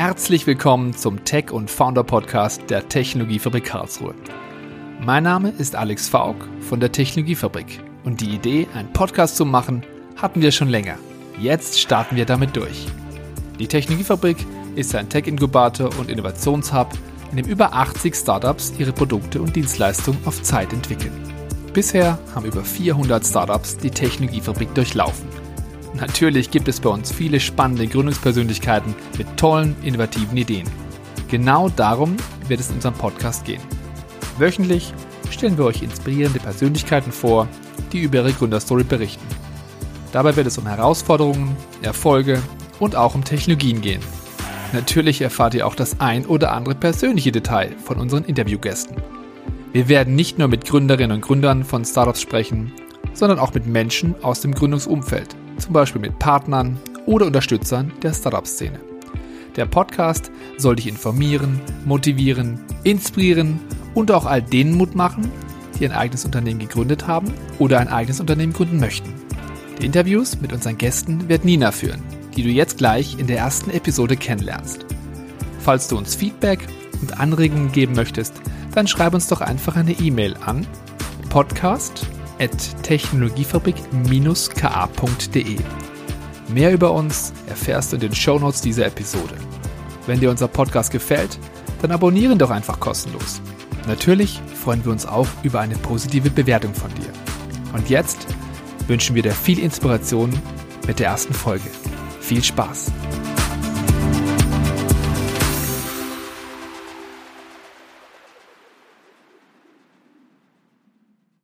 Herzlich willkommen zum Tech- und Founder-Podcast der Technologiefabrik Karlsruhe. Mein Name ist Alex Faulk von der Technologiefabrik und die Idee, einen Podcast zu machen, hatten wir schon länger. Jetzt starten wir damit durch. Die Technologiefabrik ist ein Tech-Inkubator und Innovationshub, in dem über 80 Startups ihre Produkte und Dienstleistungen auf Zeit entwickeln. Bisher haben über 400 Startups die Technologiefabrik durchlaufen. Natürlich gibt es bei uns viele spannende Gründungspersönlichkeiten mit tollen, innovativen Ideen. Genau darum wird es in unserem Podcast gehen. Wöchentlich stellen wir euch inspirierende Persönlichkeiten vor, die über ihre Gründerstory berichten. Dabei wird es um Herausforderungen, Erfolge und auch um Technologien gehen. Natürlich erfahrt ihr auch das ein oder andere persönliche Detail von unseren Interviewgästen. Wir werden nicht nur mit Gründerinnen und Gründern von Startups sprechen, sondern auch mit Menschen aus dem Gründungsumfeld zum Beispiel mit Partnern oder Unterstützern der Startup-Szene. Der Podcast soll dich informieren, motivieren, inspirieren und auch all denen Mut machen, die ein eigenes Unternehmen gegründet haben oder ein eigenes Unternehmen gründen möchten. Die Interviews mit unseren Gästen wird Nina führen, die du jetzt gleich in der ersten Episode kennenlernst. Falls du uns Feedback und Anregungen geben möchtest, dann schreib uns doch einfach eine E-Mail an podcast@ technologiefabrik-ka.de. Mehr über uns erfährst du in den Shownotes dieser Episode. Wenn dir unser Podcast gefällt, dann abonnieren doch einfach kostenlos. Natürlich freuen wir uns auch über eine positive Bewertung von dir. Und jetzt wünschen wir dir viel Inspiration mit der ersten Folge. Viel Spaß!